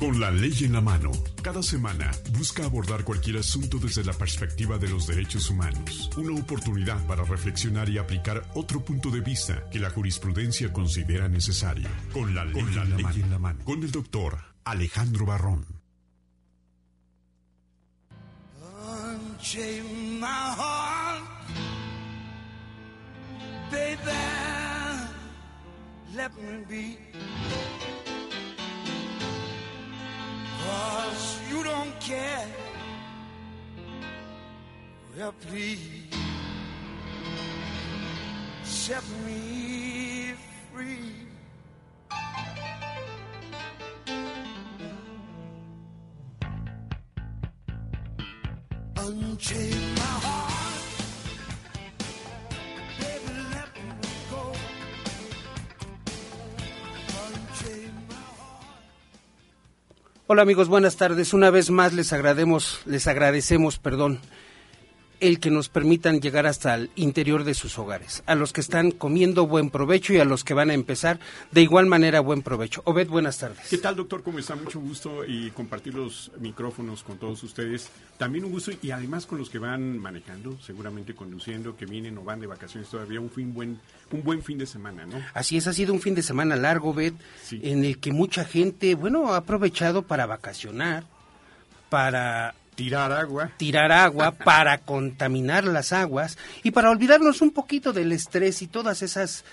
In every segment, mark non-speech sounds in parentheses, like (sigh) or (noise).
Con la ley en la mano, cada semana busca abordar cualquier asunto desde la perspectiva de los derechos humanos. Una oportunidad para reflexionar y aplicar otro punto de vista que la jurisprudencia considera necesario. Con la ley, en, la mano. Con el doctor Alejandro Barrón. let me be. Cause you don't care. Well, please set me free. Unchain my heart. Hola amigos, buenas tardes. Una vez más les agradecemos, les agradecemos, perdón, el que nos permitan llegar hasta el interior de sus hogares. A los que están comiendo buen provecho y a los que van a empezar de igual manera buen provecho. Obed, buenas tardes. ¿Qué tal, doctor? ¿Cómo está? Mucho gusto y compartir los micrófonos con todos ustedes. También un gusto y además con los que van manejando, seguramente conduciendo, que vienen o van de vacaciones todavía, un fin buen un buen fin de semana, ¿no? Así es, ha sido un fin de semana largo, Bet, en el que mucha gente, bueno, ha aprovechado para vacacionar, para tirar agua, tirar agua, (laughs) para contaminar las aguas y para olvidarnos un poquito del estrés y todas esas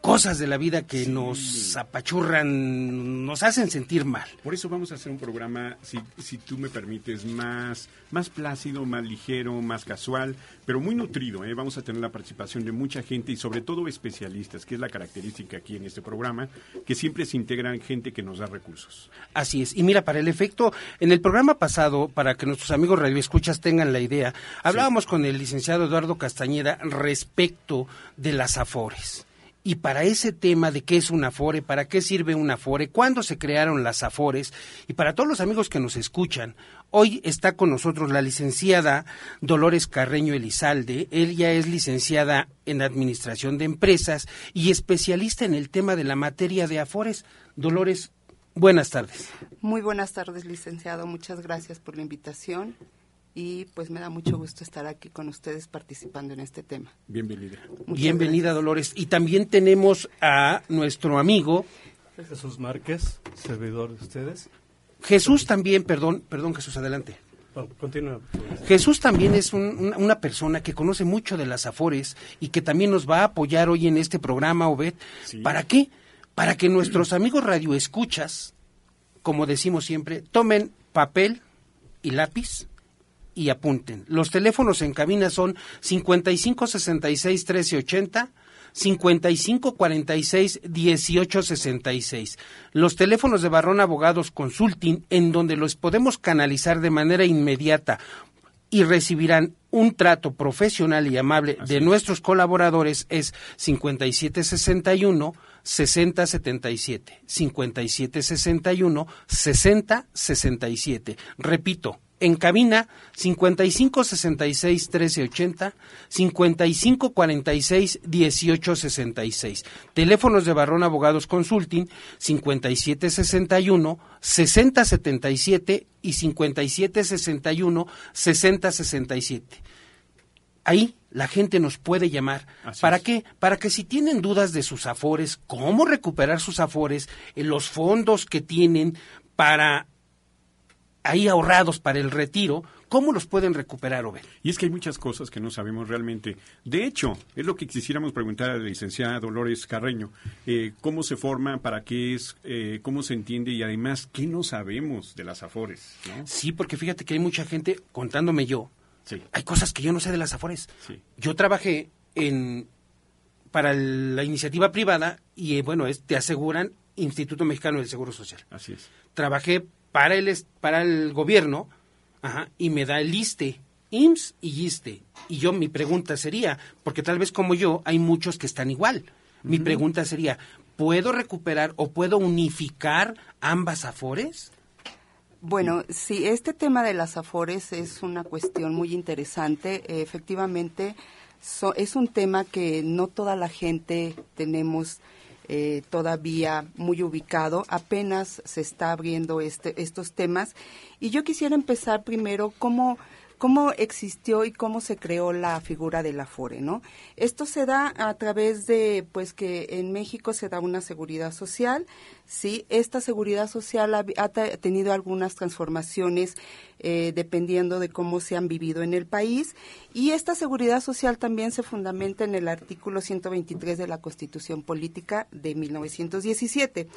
cosas de la vida que nos apachurran, nos hacen sentir mal. Por eso vamos a hacer un programa, si, si tú me permites, más, más plácido, más ligero, más casual, pero muy nutrido. ¿eh? Vamos a tener la participación de mucha gente y sobre todo especialistas, que es la característica aquí en este programa, que siempre se integran gente que nos da recursos. Así es. Y mira, para el efecto, en el programa pasado, para que nuestros amigos radioescuchas tengan la idea, hablábamos con el licenciado Eduardo Castañeda respecto de las afores. Y para ese tema de qué es una Afore, para qué sirve una Afore, cuándo se crearon las Afores, y para todos los amigos que nos escuchan, hoy está con nosotros la licenciada Dolores Carreño Elizalde. Ella es licenciada en Administración de Empresas y especialista en el tema de la materia de Afores. Dolores, buenas tardes. Muy buenas tardes, licenciado. Muchas gracias por la invitación y pues me da mucho gusto estar aquí con ustedes participando en este tema. Bienvenida. Bienvenida, Dolores. Y también tenemos a nuestro amigo Jesús Márquez, servidor de ustedes. Jesús también, perdón, perdón Jesús, adelante. continúa. Jesús también es una persona que conoce mucho de las afores y que también nos va a apoyar hoy en este programa, Obed. ¿Para qué? Para que nuestros amigos radioescuchas, como decimos siempre, tomen papel y lápiz y apunten. Los teléfonos en cabina son 5566 1380 5546 1866. Los teléfonos de Barrón Abogados Consulting en donde los podemos canalizar de manera inmediata y recibirán un trato profesional y amable de nuestros colaboradores es 5761 6077 5761 6067. Repito, en cabina 55 66 13 80, 55 46 18 66. Teléfonos de Barrón Abogados Consulting 57 61 60 77 y 57 61 60 67. Ahí la gente nos puede llamar. ¿Para qué? Para que si tienen dudas de sus afores, cómo recuperar sus afores, en los fondos que tienen para ahí ahorrados para el retiro, ¿cómo los pueden recuperar, Obed? Y es que hay muchas cosas que no sabemos realmente. De hecho, es lo que quisiéramos preguntar a la licenciada Dolores Carreño. Eh, ¿Cómo se forma? ¿Para qué es? Eh, ¿Cómo se entiende? Y además, ¿qué no sabemos de las afores? Sí, porque fíjate que hay mucha gente, contándome yo, hay cosas que yo no sé de las afores. Yo trabajé en para la iniciativa privada y eh, bueno, es, te aseguran Instituto Mexicano del Seguro Social. Así es. Trabajé para el, para el gobierno y me da el ISTE, IMSS y ISTE. Y yo mi pregunta sería, porque tal vez como yo hay muchos que están igual, mi pregunta sería, ¿puedo recuperar o puedo unificar ambas afores? Bueno, sí, este tema de las afores es una cuestión muy interesante. efectivamente, es un tema que no toda la gente tenemos eh, todavía muy ubicado. Apenas se está abriendo este, estos temas. Y yo quisiera empezar primero cómo cómo existió y cómo se creó la figura del Afore, ¿no? Esto se da a través de, pues, que en México se da una seguridad social, ¿sí? Esta seguridad social ha, tenido algunas transformaciones eh, dependiendo de cómo se han vivido en el país y esta seguridad social también se fundamenta en el artículo 123 de la Constitución Política de 1917.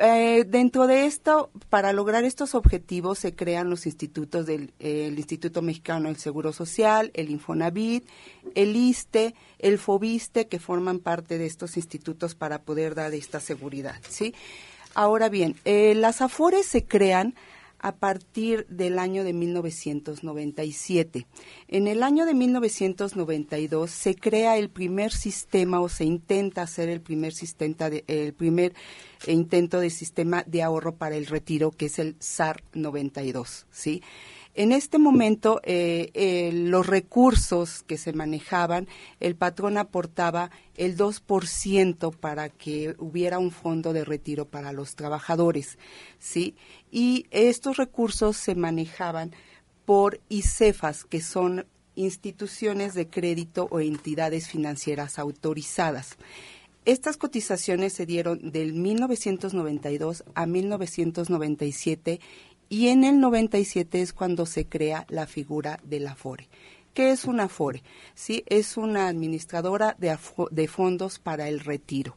Eh, dentro de esto, para lograr estos objetivos, se crean los institutos del Instituto Mexicano del Seguro Social, el Infonavit, el ISTE, el FOBISTE, que forman parte de estos institutos para poder dar esta seguridad. ¿sí? Ahora bien, eh, las AFORES se crean a partir del año de 1997. En el año de 1992 se crea el primer sistema o se intenta hacer el primer sistema de, el primer intento de sistema de ahorro para el retiro que es el SAR 92, ¿sí? En este momento, eh, eh, los recursos que se manejaban, el patrón aportaba el 2% para que hubiera un fondo de retiro para los trabajadores, ¿sí? Y estos recursos se manejaban por ICEFAS, que son instituciones de crédito o entidades financieras autorizadas. Estas cotizaciones se dieron del 1992 a 1997 y en el 97 es cuando se crea la figura del Afore. ¿Qué es una Afore? Sí, es una administradora de, fondos para el retiro.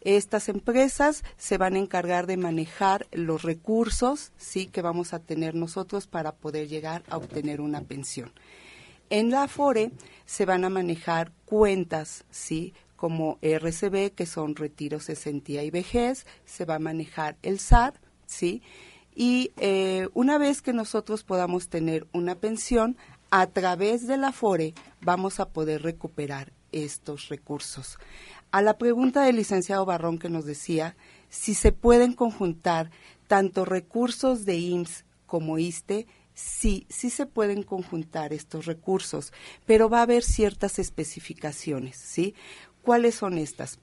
Estas empresas se van a encargar de manejar los recursos sí que vamos a tener nosotros para poder llegar a obtener una pensión. En la Afore se van a manejar cuentas, sí, como RCB, que son retiros, cesantía y vejez, se va a manejar el SAR, sí, y eh, una vez que nosotros podamos tener una pensión, a través de la FORE vamos a poder recuperar estos recursos. A la pregunta del licenciado Barrón que nos decía si se pueden conjuntar tanto recursos de IMSS como ISTE, sí, sí se pueden conjuntar estos recursos, pero va a haber ciertas especificaciones, ¿sí? ¿Cuáles son estas?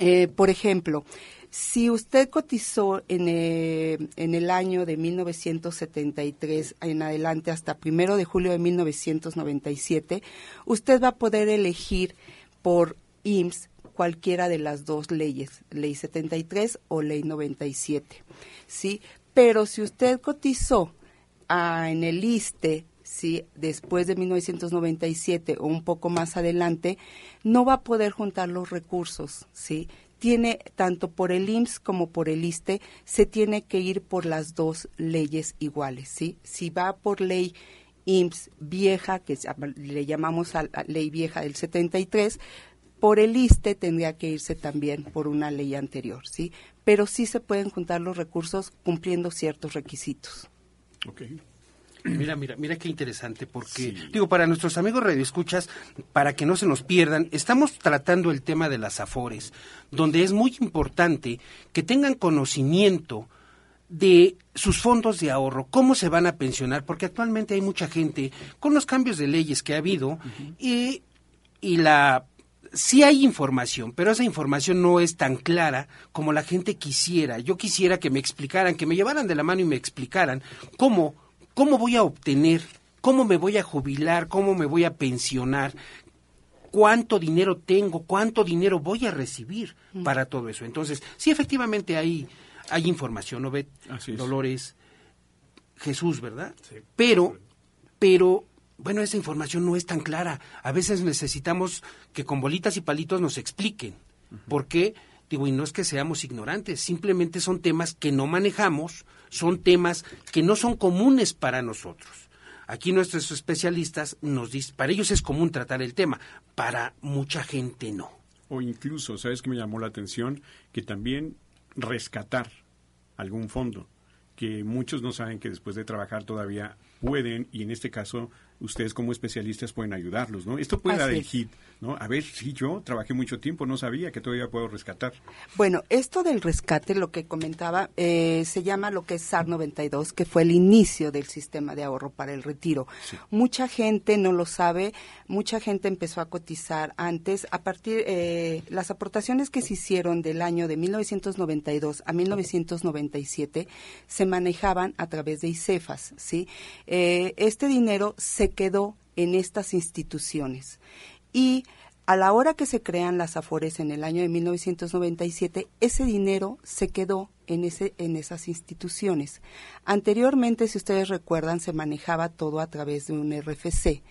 Eh, por ejemplo, si usted cotizó en, eh, en, el año de 1973 en adelante hasta primero de julio de 1997, usted va a poder elegir por IMSS cualquiera de las dos leyes, ley 73 o ley 97, ¿sí? Pero si usted cotizó ah, en el ISTE, ¿sí? Después de 1997 o un poco más adelante, no va a poder juntar los recursos, ¿sí? tiene tanto por el IMSS como por el ISTE, se tiene que ir por las dos leyes iguales, ¿sí? Si va por ley IMSS vieja, que le llamamos a ley vieja del 73, por el ISTE tendría que irse también por una ley anterior, ¿sí? Pero sí se pueden juntar los recursos cumpliendo ciertos requisitos. Okay. Mira, mira, mira qué interesante, porque digo, para nuestros amigos radioescuchas, para que no se nos pierdan, estamos tratando el tema de las afores, donde es muy importante que tengan conocimiento de sus fondos de ahorro, cómo se van a pensionar, porque actualmente hay mucha gente con los cambios de leyes que ha habido y, y la sí hay información, pero esa información no es tan clara como la gente quisiera. Yo quisiera que me explicaran, que me llevaran de la mano y me explicaran cómo ¿Cómo voy a obtener? ¿Cómo me voy a jubilar? ¿Cómo me voy a pensionar? ¿Cuánto dinero tengo? ¿Cuánto dinero voy a recibir para todo eso? Entonces, sí, efectivamente hay, hay información, ¿no, ve? Dolores, Jesús, ¿verdad? Sí. Pero, pero, bueno, esa información no es tan clara. A veces necesitamos que con bolitas y palitos nos expliquen. ¿Por qué? Y no es que seamos ignorantes, simplemente son temas que no manejamos, son temas que no son comunes para nosotros. Aquí nuestros especialistas nos dicen, para ellos es común tratar el tema, para mucha gente no. O incluso, ¿sabes qué me llamó la atención? Que también rescatar algún fondo, que muchos no saben que después de trabajar todavía pueden, y en este caso ustedes como especialistas pueden ayudarlos, ¿no? Esto puede dar Así el es. hit, ¿no? A ver, si yo trabajé mucho tiempo, no sabía que todavía puedo rescatar. Bueno, esto del rescate, lo que comentaba, eh, se llama lo que es SAR 92, que fue el inicio del sistema de ahorro para el retiro. Mucha gente no lo sabe, mucha gente empezó a cotizar antes, a partir, eh, las aportaciones que se hicieron del año de 1992 a 1997 se manejaban a través de ICEFAS, ¿sí? Eh, este dinero se quedó en estas instituciones. Y a la hora que se crean las AFORES en el año de 1997, ese dinero se quedó en, ese, en esas instituciones. Anteriormente, si ustedes recuerdan, se manejaba todo a través de un RFC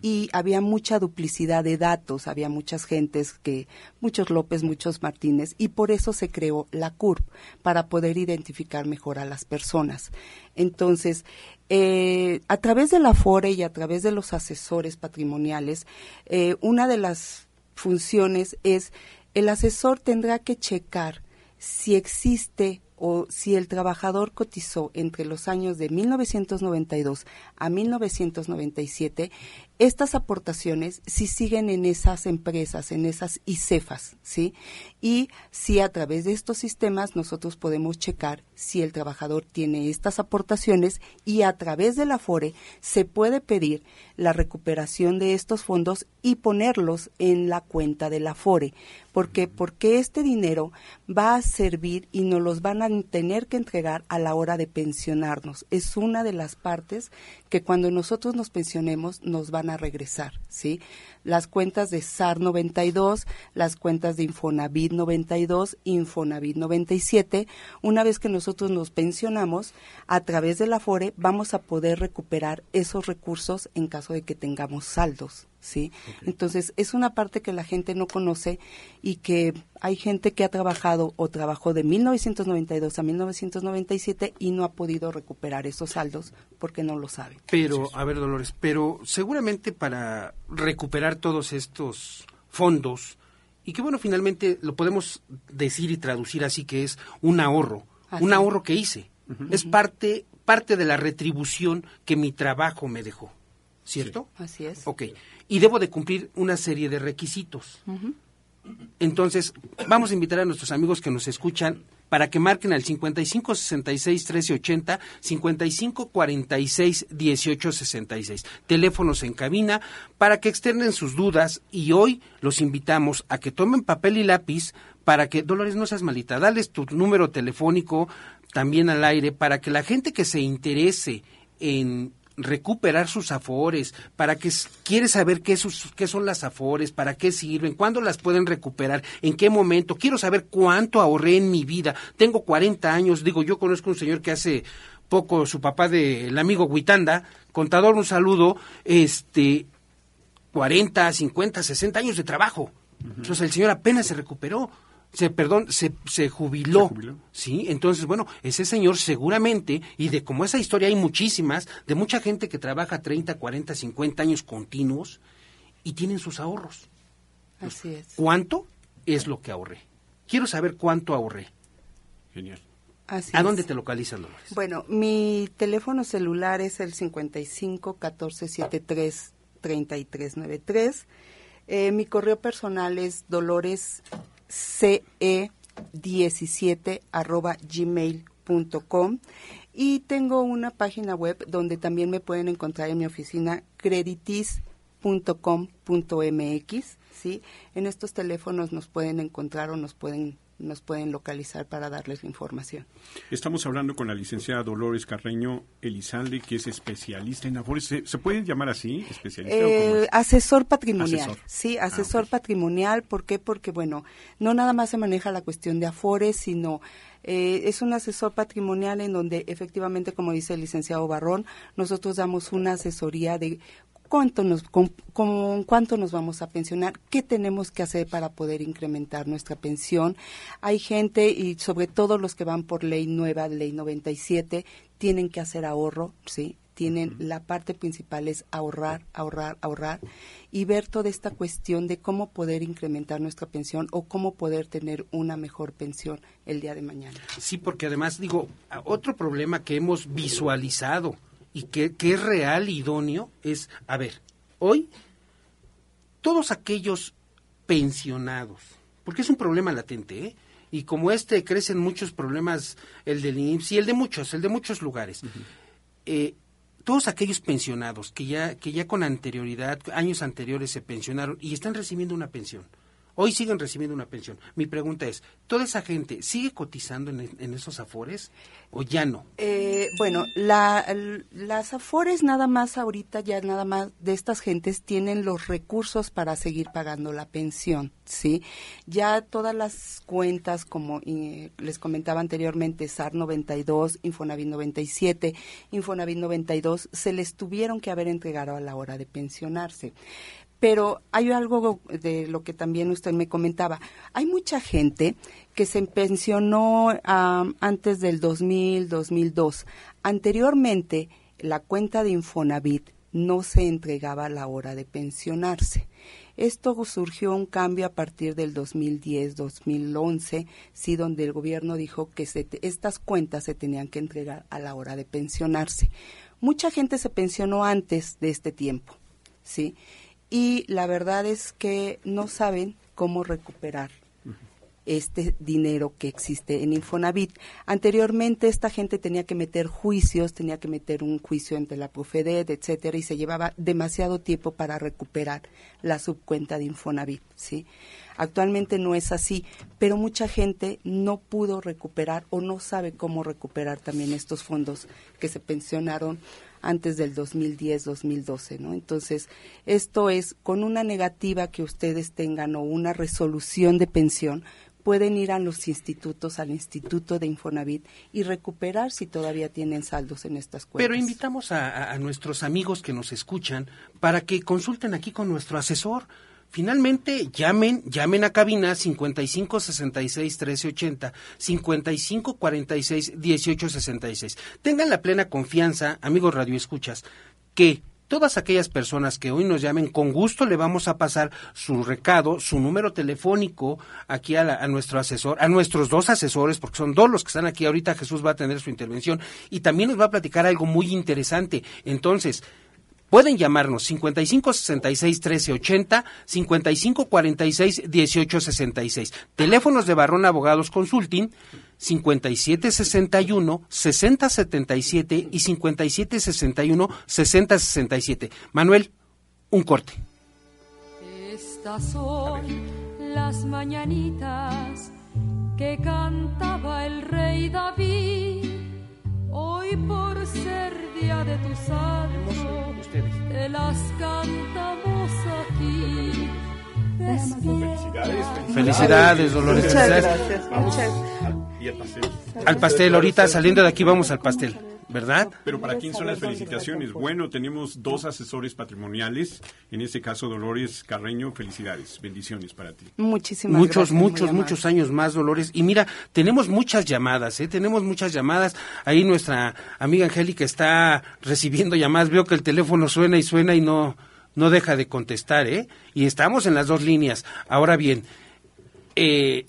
y había mucha duplicidad de datos, había muchas gentes que, muchos López, muchos Martínez, y por eso se creó la CURP, para poder identificar mejor a las personas. Entonces, eh, a través de la FORE y a través de los asesores patrimoniales, eh, una de las funciones es el asesor tendrá que checar si existe o si el trabajador cotizó entre los años de 1992 a 1997, estas aportaciones si siguen en esas empresas, en esas ICEFAS, ¿sí? Y si a través de estos sistemas nosotros podemos checar si el trabajador tiene estas aportaciones y a través de la FORE se puede pedir la recuperación de estos fondos y ponerlos en la cuenta de la FORE. ¿Por qué? Porque este dinero va a servir y nos los van a tener que entregar a la hora de pensionarnos. Es una de las partes que cuando nosotros nos pensionemos nos van a regresar, ¿sí? Las cuentas de SAR 92, las cuentas de Infonavit 92, Infonavit 97, una vez que nosotros nos pensionamos, a través de la FORE vamos a poder recuperar esos recursos en caso de que tengamos saldos, ¿sí? Entonces, es una parte que la gente no conoce y que hay gente que ha trabajado o trabajó de 1992 a 1997 y no ha podido recuperar esos saldos porque no lo sabe. Pero, a ver, Dolores, pero seguramente para recuperar todos estos fondos, y que bueno, finalmente lo podemos decir y traducir así que es un ahorro, Así un ahorro que hice. Es parte, parte de la retribución que mi trabajo me dejó, ¿cierto? Así es. Ok, y debo de cumplir una serie de requisitos. Entonces, vamos a invitar a nuestros amigos que nos escuchan para que marquen al 55 66 13 80, 55 46 18 66. Teléfonos en cabina para que externen sus dudas y hoy los invitamos a que tomen papel y lápiz para que, Dolores, no seas malita, dales tu número telefónico también al aire para que la gente que se interese en recuperar sus afores, para que quiere saber qué, sus- qué son las afores, para qué sirven, cuándo las pueden recuperar, en qué momento, quiero saber cuánto ahorré en mi vida. Tengo 40 años, digo, yo conozco un señor que hace poco, su papá del amigo Huitanda, contador, un saludo, este, 40, 50, 60 años de trabajo. Entonces el señor apenas se recuperó, se, perdón, se, se jubiló. Se jubiló. Sí, entonces, bueno, ese señor seguramente, y de como esa historia hay muchísimas, de mucha gente que trabaja 30, 40, 50 años continuos y tienen sus ahorros. Así es. ¿Cuánto es lo que ahorré? Quiero saber cuánto ahorré. Genial. Así ¿A es. dónde te localizan, Dolores? Bueno, mi teléfono celular es el 55 14 73 33 93. Eh, mi correo personal es dolores ce 17 arroba gmail.com y tengo una página web donde también me pueden encontrar en mi oficina creditis.com.mx ¿sí? En estos teléfonos nos pueden encontrar o nos pueden nos pueden localizar para darles la información. Estamos hablando con la licenciada Dolores Carreño Elizalde, que es especialista en afores. ¿Se, se puede llamar así? ¿Especialista Eh, es? asesor patrimonial, Asesor. sí, Ah, asesor patrimonial, ¿por qué? Porque, bueno, no nada más se maneja la cuestión de afores, sino eh, es un asesor patrimonial en donde efectivamente, como dice el licenciado Barrón, nosotros damos una asesoría de cuánto nos, con, con cuánto nos vamos a pensionar, qué tenemos que hacer para poder incrementar nuestra pensión. Hay gente, y sobre todo los que van por ley nueva, ley 97, tienen que hacer ahorro, ¿sí? tienen la parte principal es ahorrar, ahorrar, ahorrar y ver toda esta cuestión de cómo poder incrementar nuestra pensión o cómo poder tener una mejor pensión el día de mañana. Sí, porque además digo, otro problema que hemos visualizado y que, que es real, idóneo, es, a ver, hoy todos aquellos pensionados, porque es un problema latente, ¿eh? y como este crecen muchos problemas, el del IMSS y el de muchos, el de muchos lugares. eh, todos aquellos pensionados que ya, que ya con anterioridad, años anteriores se pensionaron y están recibiendo una pensión, hoy siguen recibiendo una pensión. Mi pregunta es, ¿toda esa gente sigue cotizando en, esos afores o ya no? Eh, bueno, la, las afores nada más ahorita, ya nada más de estas gentes tienen los recursos para seguir pagando la pensión, ¿sí? Ya todas las cuentas, como les comentaba anteriormente, SAR 92, Infonavit 97, Infonavit 92, se les tuvieron que haber entregado a la hora de pensionarse. Pero hay algo de lo que también usted me comentaba. Hay mucha gente que se pensionó am, antes del 2000, 2002. Anteriormente, la cuenta de Infonavit no se entregaba a la hora de pensionarse. Esto surgió un cambio a partir del 2010, 2011, sí, donde el gobierno dijo que se estas cuentas se tenían que entregar a la hora de pensionarse. Mucha gente se pensionó antes de este tiempo, sí, y la verdad es que no saben cómo recuperar este dinero que existe en Infonavit. Anteriormente esta gente tenía que meter juicios, tenía que meter un juicio ante la Profedet, etcétera, y se llevaba demasiado tiempo para recuperar la subcuenta de Infonavit, ¿sí? Actualmente no es así, pero mucha gente no pudo recuperar o no sabe cómo recuperar también estos fondos que se pensionaron antes del 2010-2012, ¿no? Entonces, esto es con una negativa que ustedes tengan o una resolución de pensión, pueden ir a los institutos, al Instituto de Infonavit y recuperar si todavía tienen saldos en estas cuentas. Pero invitamos a, a- a nuestros amigos que nos escuchan para que consulten aquí con nuestro asesor. Finalmente, llamen, llamen a cabina 55 66 13 80, 55 46 18 66. Tengan la plena confianza, amigos radioescuchas, que todas aquellas personas que hoy nos llamen, con gusto le vamos a pasar su recado, su número telefónico aquí a, la- a nuestro asesor, a nuestros dos asesores, porque son dos los que están aquí. Ahorita Jesús va a tener su intervención y también nos va a platicar algo muy interesante. Entonces, Pueden llamarnos 55 66 13 80, 55 46 18 66. Teléfonos de Barrón Abogados Consulting 57 61 60 77 y 57 61 60 67. Manuel, un corte. Estas son las mañanitas que cantaba el rey David. Hoy por ser día de tu santo, te las cantamos aquí. Despierta. Felicidades, Dolores. Muchas Felicidades. gracias. Vamos al, y al pastel. Al pastel, ahorita saliendo de aquí vamos al pastel, ¿verdad? Pero para quién son las felicitaciones. Bueno, tenemos dos asesores patrimoniales. En este caso, Dolores Carreño, felicidades. Bendiciones para ti. Muchísimas muchos, gracias. muchos, amable. muchos años más, Dolores. Y mira, tenemos muchas llamadas, ¿eh? Tenemos muchas llamadas. Ahí nuestra amiga Angélica está recibiendo llamadas. Veo que el teléfono suena y suena y no, no deja de contestar, ¿eh? Y estamos en las dos líneas. Ahora bien, eh,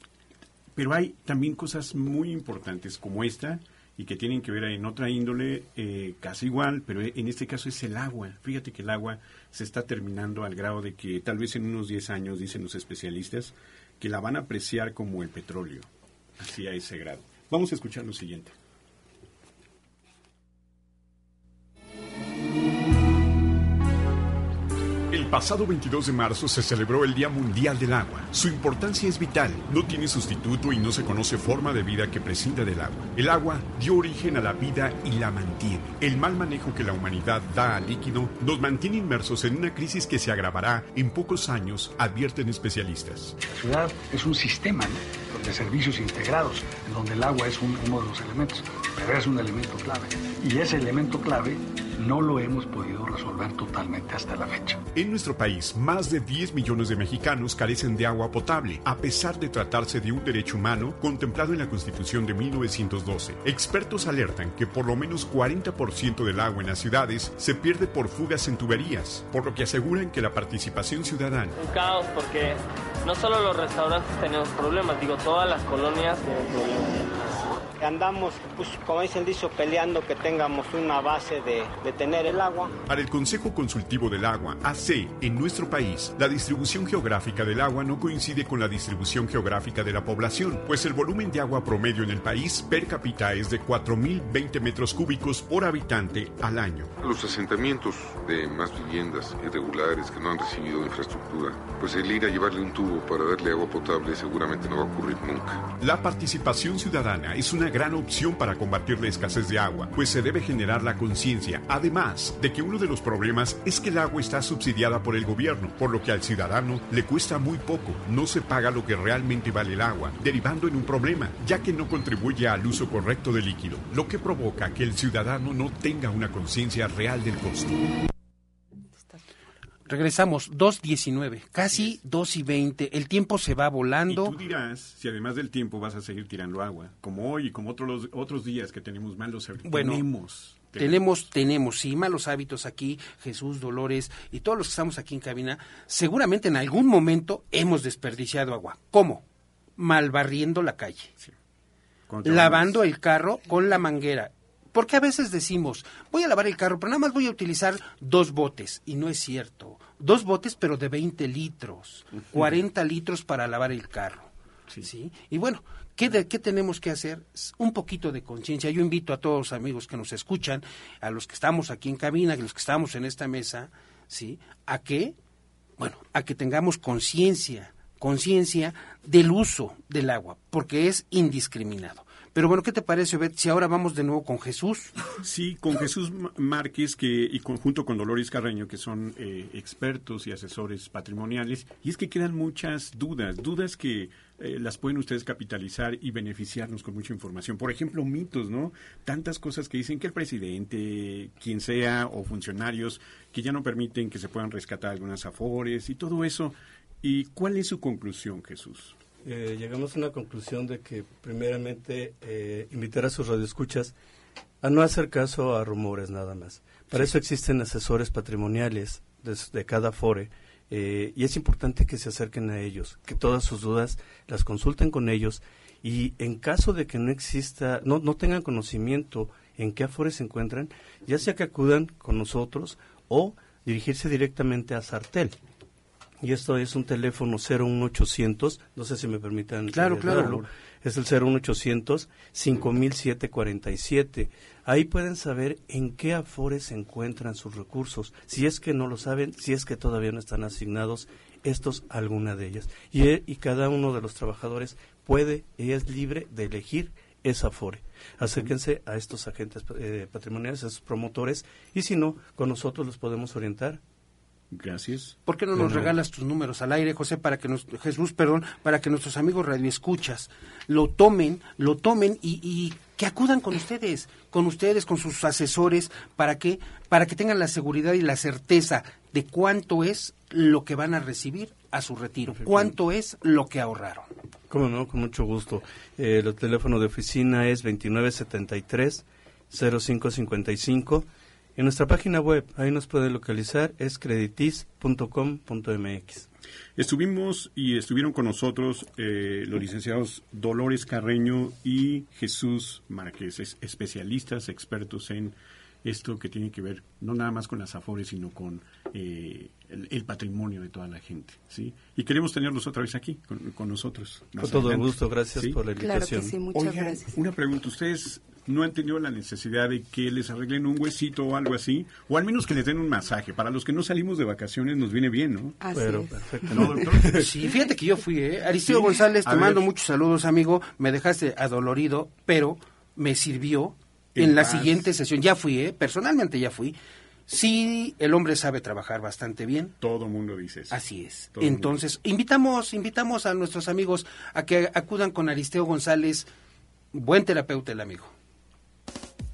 Pero hay también cosas muy importantes como esta y que tienen que ver en otra índole eh, casi igual, pero en este caso es el agua. Fíjate que el agua se está terminando al grado de que tal vez en unos 10 años, dicen los especialistas, que la van a apreciar como el petróleo, así a ese grado. Vamos a escuchar lo siguiente. El pasado 22 de marzo se celebró el Día Mundial del Agua. Su importancia es vital, no tiene sustituto y no se conoce forma de vida que prescinda del agua. El agua dio origen a la vida y la mantiene. El mal manejo que la humanidad da al líquido nos mantiene inmersos en una crisis que se agravará en pocos años, advierten especialistas. La ciudad es un sistema de servicios integrados, donde el agua es un- uno de los elementos, pero es un elemento clave. Y ese elemento clave no lo hemos podido resolver totalmente hasta la fecha. En nuestro país, más de 10 millones de mexicanos carecen de agua potable, a pesar de tratarse de un derecho humano contemplado en la Constitución de 1912. Expertos alertan que por lo menos 40% del agua en las ciudades se pierde por fugas en tuberías, por lo que aseguran que la participación ciudadana un caos porque no solo los restaurantes tenemos problemas, digo, todas las colonias tienen problemas. Andamos, pues como dice el dicho, peleando que tengamos una base de, de tener el agua. Para el Consejo Consultivo del Agua, AC, en nuestro país, la distribución geográfica del agua no coincide con la distribución geográfica de la población, pues el volumen de agua promedio en el país per cápita es de 4.020 metros cúbicos por habitante al año. Los asentamientos de más viviendas irregulares que no han recibido infraestructura, pues el ir a llevarle un tubo para darle agua potable seguramente no va a ocurrir nunca. La participación ciudadana es una gran opción para combatir la escasez de agua, pues se debe generar la conciencia, además de que uno de los problemas es que el agua está subsidiada por el gobierno, por lo que al ciudadano le cuesta muy poco, no se paga lo que realmente vale el agua, derivando en un problema, ya que no contribuye al uso correcto del líquido, lo que provoca que el ciudadano no tenga una conciencia real del costo. Regresamos, 2.19, casi 2 y 20. El tiempo se va volando. Y tú dirás si además del tiempo vas a seguir tirando agua, como hoy y como otros, otros días que tenemos malos hábitos. Bueno, tenemos, tenemos, tenemos, sí, malos hábitos aquí, Jesús, Dolores y todos los que estamos aquí en cabina. Seguramente en algún momento hemos desperdiciado agua. ¿Cómo? Malbarriendo la calle. Lavando el carro con la manguera. Porque a veces decimos, voy a lavar el carro, pero nada más voy a utilizar dos botes. Y no es cierto. Dos botes, pero de 20 litros. 40 litros para lavar el carro. Sí. Y bueno, ¿qué, de- ¿qué tenemos que hacer? Un poquito de conciencia. Yo invito a todos los amigos que nos escuchan, a los que estamos aquí en cabina, a los que estamos en esta mesa, ¿sí? A que, bueno, a que tengamos conciencia, conciencia del uso del agua, porque es indiscriminado. Pero bueno, ¿qué te parece, Bet, si ahora vamos de nuevo con Jesús? (laughs) Sí, con Jesús Márquez que, y conjunto con Dolores Carreño, que son eh, expertos y asesores patrimoniales. Y es que quedan muchas dudas, dudas que eh, las pueden ustedes capitalizar y beneficiarnos con mucha información. Por ejemplo, mitos, ¿no? Tantas cosas que dicen que el presidente, quien sea, o funcionarios, que ya no permiten que se puedan rescatar algunas afores y todo eso. ¿Y cuál es su conclusión, Jesús? Eh, llegamos a una conclusión de que primeramente eh, invitar a sus radioescuchas a no hacer caso a rumores nada más. Para eso existen asesores patrimoniales de, de cada fore eh, y es importante que se acerquen a ellos, que todas sus dudas las consulten con ellos y en caso de que no exista, no, no tengan conocimiento en qué afores se encuentran, ya sea que acudan con nosotros o dirigirse directamente a Sartel. Y esto es un teléfono 01800, no sé si me permitan. Claro, claro. Es el 01800 5747. Ahí pueden saber en qué afores se encuentran sus recursos. Si es que no lo saben, si es que todavía no están asignados estos a alguna de ellas. Y, eh, y cada uno de los trabajadores puede y es libre de elegir esa afore. Acérquense a estos agentes eh, patrimoniales, a esos promotores, y si no, con nosotros los podemos orientar Gracias. ¿Por qué no nos regalas tus números al aire, José, para que nos, Jesús, perdón, para que nuestros amigos radioescuchas lo tomen, lo tomen y, y que acudan con ustedes, con ustedes, con sus asesores, para que, para que tengan la seguridad y la certeza de cuánto es lo que van a recibir a su retiro, cuánto es lo que ahorraron. Cómo no, con mucho gusto. Eh, el teléfono de oficina es 2973-0555. En nuestra página web, ahí nos puede localizar, es creditis.com.mx. Estuvimos y estuvieron con nosotros eh, los licenciados Dolores Carreño y Jesús Márquez, es- especialistas, expertos en esto que tiene que ver no nada más con las afores, sino con eh, el, el patrimonio de toda la gente. ¿sí? Y queremos tenerlos otra vez aquí con, con nosotros. Con todo adelante, gusto, gracias ¿sí? por la Claro que invitación. sí, muchas Oigan, gracias. una pregunta. ¿Ustedes no han tenido la necesidad de que les arreglen un huesito o algo así? O al menos que les den un masaje. Para los que no salimos de vacaciones nos viene bien, ¿no? Así Pero es. perfecto. ¿No, doctor? (laughs) Sí, fíjate que yo fui, ¿eh? Aristeo Sí, González, a te mando ver. muchos saludos, amigo. Me dejaste adolorido, pero me sirvió en, la siguiente sesión. Ya fui, ¿eh? Personalmente ya fui. Sí, el hombre sabe trabajar bastante bien. Todo mundo dice eso. Así es. Todo Entonces, invitamos, invitamos a nuestros amigos a que acudan con Aristeo González, buen terapeuta el amigo.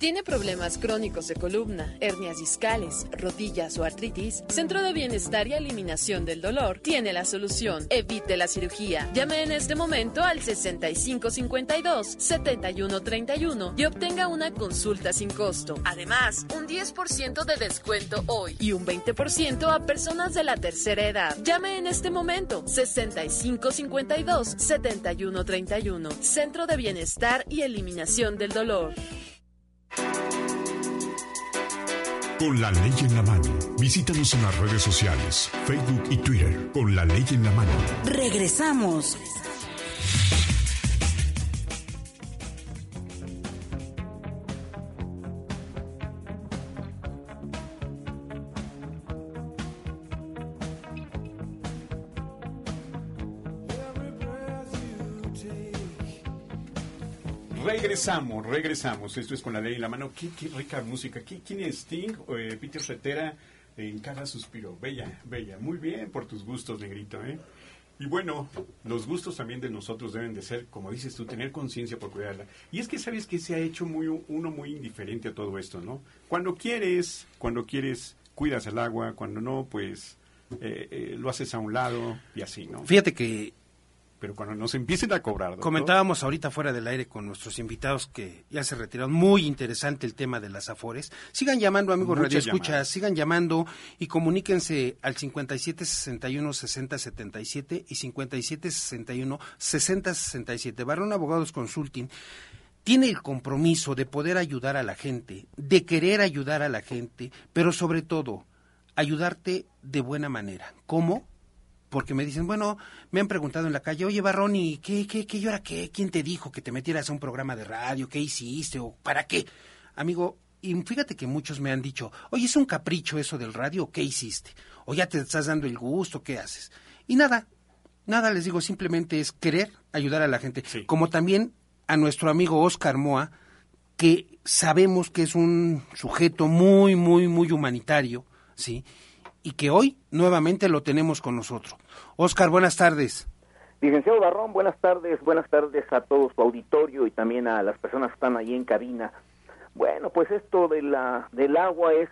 ¿Tiene problemas crónicos de columna, hernias discales, rodillas o artritis? Centro de Bienestar y Eliminación del Dolor tiene la solución. Evite la cirugía. Llame en este momento al 6552-7131 y obtenga una consulta sin costo. Además, un 10% de descuento hoy y un 20% a personas de la tercera edad. Llame en este momento 6552-7131. Centro de Bienestar y Eliminación del Dolor. Con la ley en la mano. Visítanos en las redes sociales, Facebook y Twitter. Con la ley en la mano. Regresamos. Regresamos, regresamos. Esto es con la ley en la mano. Qué, qué rica música. ¿Quién es Sting? Eh, Peter Cetera en cada suspiro. Bella, bella. Muy bien por tus gustos, negrito. ¿eh? Y bueno, los gustos también de nosotros deben de ser, como dices tú, tener conciencia por cuidarla. Y es que sabes que se ha hecho muy, uno muy indiferente a todo esto, ¿no? Cuando quieres, cuando quieres, cuidas el agua. Cuando no, pues eh, eh, lo haces a un lado y así, ¿no? Fíjate que pero cuando nos empiecen a cobrar. doctor, Comentábamos ahorita fuera del aire con nuestros invitados que ya se retiraron. Muy interesante el tema de las afores. Sigan llamando, amigos Radio llamadas. sigan llamando y comuníquense al 5761 6077 y 5761 6067. Barón Abogados Consulting tiene el compromiso de poder ayudar a la gente, de querer ayudar a la gente, pero sobre todo ayudarte de buena manera. ¿Cómo? Porque me dicen, bueno, me han preguntado en la calle, oye, Barrón, ¿y qué, qué, qué, y ahora qué? ¿Quién te dijo que te metieras a un programa de radio? ¿Qué hiciste? ¿O para qué? Amigo, y fíjate que muchos me han dicho, oye, ¿es un capricho eso del radio? ¿Qué hiciste? ¿O ya te estás dando el gusto? ¿Qué haces? Y nada, nada les digo, simplemente es querer ayudar a la gente. Como también a nuestro amigo Oscar Moa, que sabemos que es un sujeto muy, muy, muy humanitario, ¿sí? Y que hoy nuevamente lo tenemos con nosotros. Oscar, buenas tardes. Licenciado Barrón, buenas tardes, buenas tardes a todo su auditorio y también a las personas que están ahí en cabina. Bueno, pues esto de la, del agua es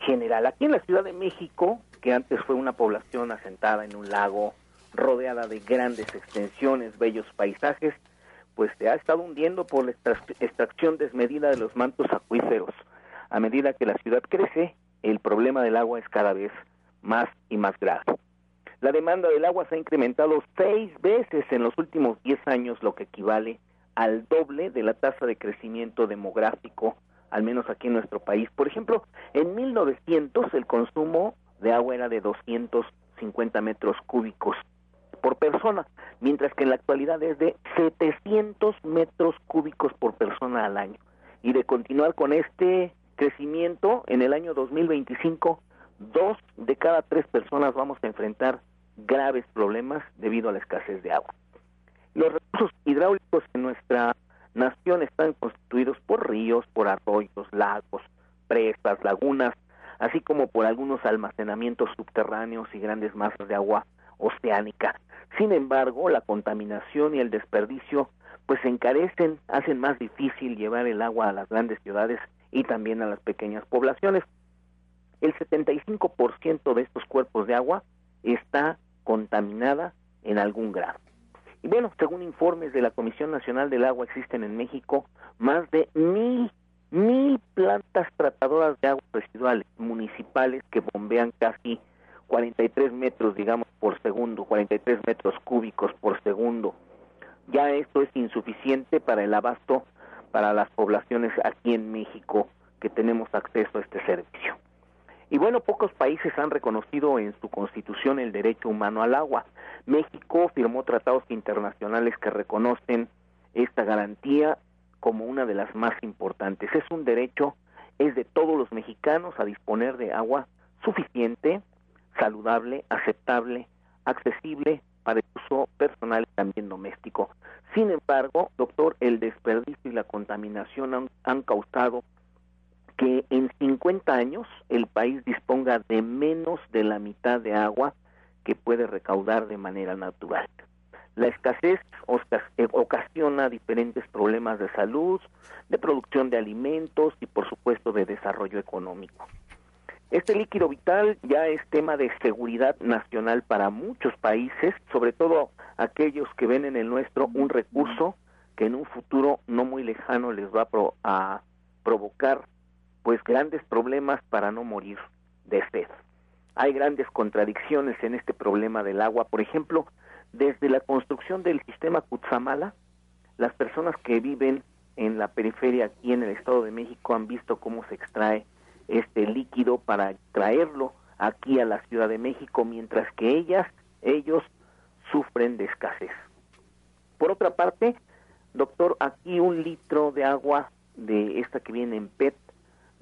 general. Aquí en la Ciudad de México, que antes fue una población asentada en un lago, rodeada de grandes extensiones, bellos paisajes, pues se ha estado hundiendo por la extra- extracción desmedida de los mantos acuíferos. A medida que la ciudad crece, el problema del agua es cada vez más y más grave. La demanda del agua se ha incrementado seis veces en los últimos diez años, lo que equivale al doble de la tasa de crecimiento demográfico, al menos aquí en nuestro país. Por ejemplo, en 1900 el consumo de agua era de 250 metros cúbicos por persona, mientras que en la actualidad es de 700 metros cúbicos por persona al año. Y de continuar con este crecimiento, en el año 2025, dos de cada tres personas vamos a enfrentar graves problemas debido a la escasez de agua. Los recursos hidráulicos en nuestra nación están constituidos por ríos, por arroyos, lagos, presas, lagunas, así como por algunos almacenamientos subterráneos y grandes masas de agua oceánica. Sin embargo, la contaminación y el desperdicio pues encarecen, hacen más difícil llevar el agua a las grandes ciudades y también a las pequeñas poblaciones. El 75% de estos cuerpos de agua está contaminada en algún grado. Y bueno, según informes de la Comisión Nacional del Agua, existen en México más de mil, mil plantas tratadoras de aguas residuales municipales que bombean casi 43 metros, digamos, por segundo, 43 metros cúbicos por segundo. Ya esto es insuficiente para el abasto para las poblaciones aquí en México que tenemos acceso a este servicio. Y bueno, pocos países han reconocido en su constitución el derecho humano al agua. México firmó tratados internacionales que reconocen esta garantía como una de las más importantes. Es un derecho, es de todos los mexicanos a disponer de agua suficiente, saludable, aceptable, accesible para el uso personal y también doméstico. Sin embargo, doctor, el desperdicio y la contaminación han, han causado que en 50 años el país disponga de menos de la mitad de agua que puede recaudar de manera natural. La escasez eh, ocasiona diferentes problemas de salud, de producción de alimentos y por supuesto de desarrollo económico. Este líquido vital ya es tema de seguridad nacional para muchos países, sobre todo aquellos que ven en el nuestro un recurso que en un futuro no muy lejano les va a, provocar pues grandes problemas para no morir de sed. Hay grandes contradicciones en este problema del agua. Por ejemplo, desde la construcción del sistema Cutzamala, las personas que viven en la periferia aquí en el Estado de México han visto cómo se extrae este líquido para traerlo aquí a la Ciudad de México, mientras que ellas, ellos sufren de escasez. Por otra parte, doctor, aquí un litro de agua de esta que viene en PET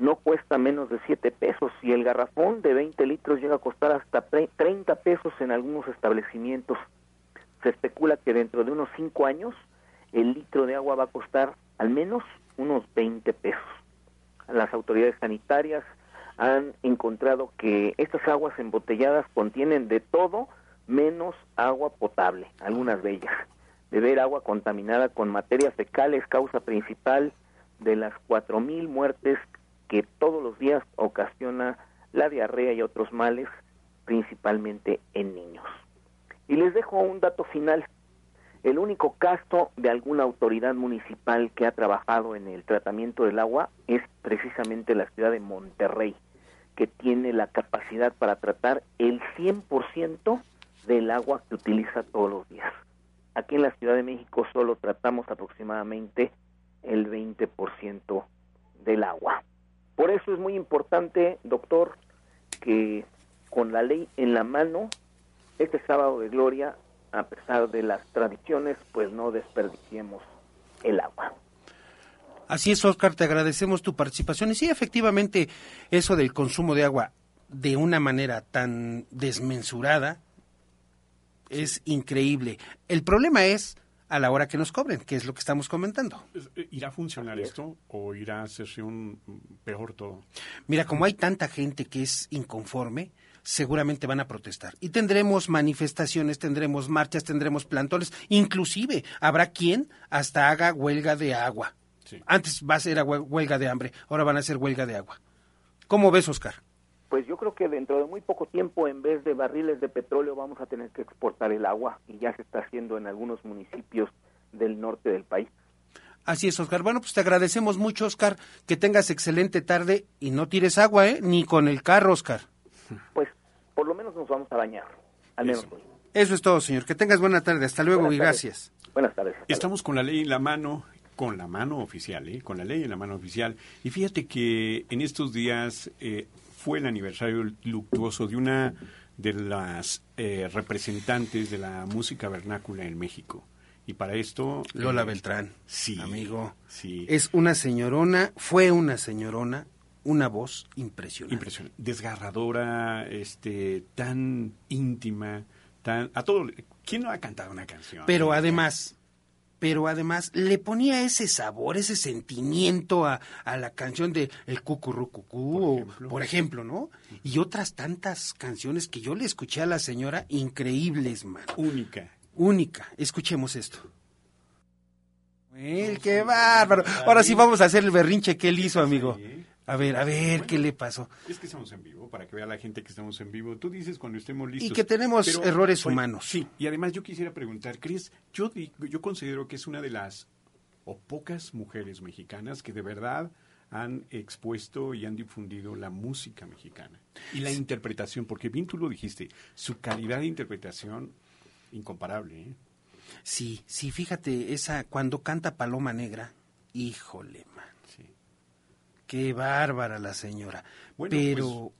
no cuesta menos de 7 pesos y el garrafón de 20 litros llega a costar hasta 30 pesos en algunos establecimientos. Se especula que dentro de unos 5 años el litro de agua va a costar al menos unos 20 pesos las autoridades sanitarias han encontrado que estas aguas embotelladas contienen de todo menos agua potable, algunas de ellas. Beber agua contaminada con materias fecales causa principal de las 4.000 muertes que todos los días ocasiona la diarrea y otros males, principalmente en niños. Y les dejo un dato final. El único caso de alguna autoridad municipal que ha trabajado en el tratamiento del agua es precisamente la ciudad de Monterrey, que tiene la capacidad para tratar el 100% del agua que utiliza todos los días. Aquí en la Ciudad de México solo tratamos aproximadamente el 20% del agua. Por eso es muy importante, doctor, que con la ley en la mano, este sábado de gloria a pesar de las tradiciones, pues no desperdiciemos el agua. Así es, Oscar, te agradecemos tu participación. Y sí, efectivamente, eso del consumo de agua de una manera tan desmensurada es increíble. El problema es a la hora que nos cobren, que es lo que estamos comentando. Eh, ¿Irá a funcionar esto o irá a hacerse un peor todo? Mira, como hay tanta gente que es inconforme, seguramente van a protestar. Y tendremos manifestaciones, tendremos marchas, tendremos plantones, inclusive habrá quien hasta haga huelga de agua. Antes va a ser huelga de hambre, ahora van a ser huelga de agua. ¿Cómo ves, Oscar? Pues yo creo que dentro de muy poco tiempo, en vez de barriles de petróleo, vamos a tener que exportar el agua y ya se está haciendo en algunos municipios del norte del país. Así es, Oscar. Bueno, pues te agradecemos mucho, Oscar. Que tengas excelente tarde y no tires agua, ¿eh? Ni con el carro, Oscar. Pues por lo menos nos vamos a bañar, al menos hoy. Eso es todo, señor. Que tengas buena tarde. Hasta luego y gracias. Buenas tardes. Estamos con la ley en la mano, con la mano oficial, ¿eh? con la ley en la mano oficial. Y fíjate que en estos días eh, fue el aniversario luctuoso de una de las eh, representantes de la música vernácula en México. Y para esto... Lola Beltrán. Sí. Amigo. Sí. Es una señorona, fue una señorona, una voz impresionante. Impresionante. Desgarradora, este, tan íntima, tan... A todo... ¿Quién no ha cantado una canción? Pero además, pero además le ponía ese sabor, ese sentimiento a, a la canción de El Cucurrucucú, por, por ejemplo, ¿no? Y otras tantas canciones que yo le escuché a la señora increíbles, man. Única. Única. Escuchemos esto. El qué bárbaro. Ahora sí vamos a hacer el berrinche que él hizo, amigo. A ver, a ver, ¿qué le pasó? Es que estamos en vivo, para que vea la gente que estamos en vivo. Tú dices cuando estemos listos. Y que tenemos errores humanos. Sí, y además yo quisiera preguntar, Cris, yo, yo considero que es una de las o pocas mujeres mexicanas que de verdad han expuesto y han difundido la música mexicana y la interpretación, porque bien tú lo dijiste, su calidad de interpretación incomparable. ¿eh? Sí, sí, fíjate, esa cuando canta Paloma Negra, híjole, man. Qué bárbara la señora. Bueno, Pero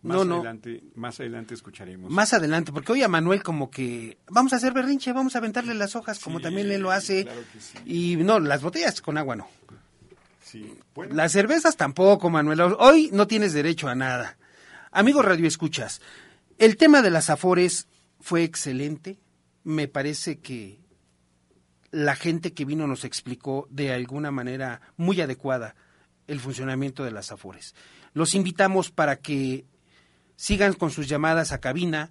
pues, más adelante, más adelante escucharemos. Más adelante, porque hoy a Manuel como que vamos a hacer berrinche, vamos a aventarle las hojas como también él lo hace. Y no, las botellas con agua no. Las cervezas tampoco, Manuel. Hoy no tienes derecho a nada. Amigos Radio Escuchas, el tema de las afores fue excelente. Me parece que la gente que vino nos explicó de alguna manera muy adecuada el funcionamiento de las Afores. Los invitamos para que sigan con sus llamadas a cabina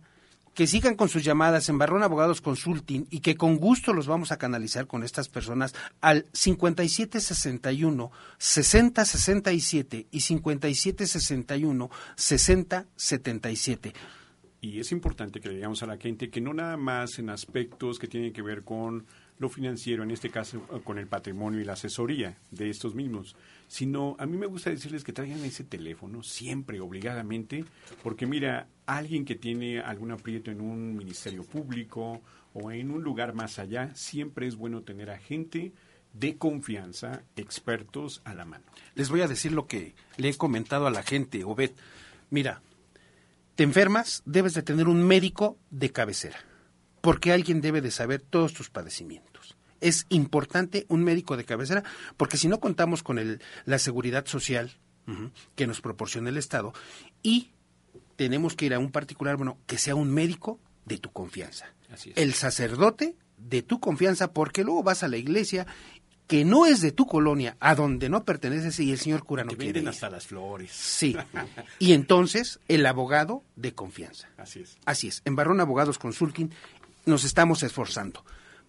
que sigan con sus llamadas en Barrón Abogados Consulting y que con gusto los vamos a canalizar con estas personas al 5761 6067 y 5761 6077. Y es importante que le digamos a la gente que no nada más en aspectos que tienen que ver con lo financiero, en este caso eh, con el patrimonio y la asesoría de estos mismos, sino a mí me gusta decirles que traigan ese teléfono siempre, obligadamente, porque mira, alguien que tiene algún aprieto en un ministerio público o en un lugar más allá, siempre es bueno tener a gente de confianza, expertos a la mano. Les voy a decir lo que le he comentado a la gente, Obed. Mira, te enfermas, debes de tener un médico de cabecera porque alguien debe de saber todos tus padecimientos. Es importante un médico de cabecera, porque si no contamos con el, la seguridad social que nos proporciona el Estado y tenemos que ir a un particular, bueno, que sea un médico de tu confianza. El sacerdote de tu confianza, porque luego vas a la iglesia que no es de tu colonia, a donde no perteneces y el señor cura no quiere ir. hasta las flores. Sí. (laughs) y entonces el abogado de confianza. Así es. Así es. En Barrón Abogados Consulting nos estamos esforzando.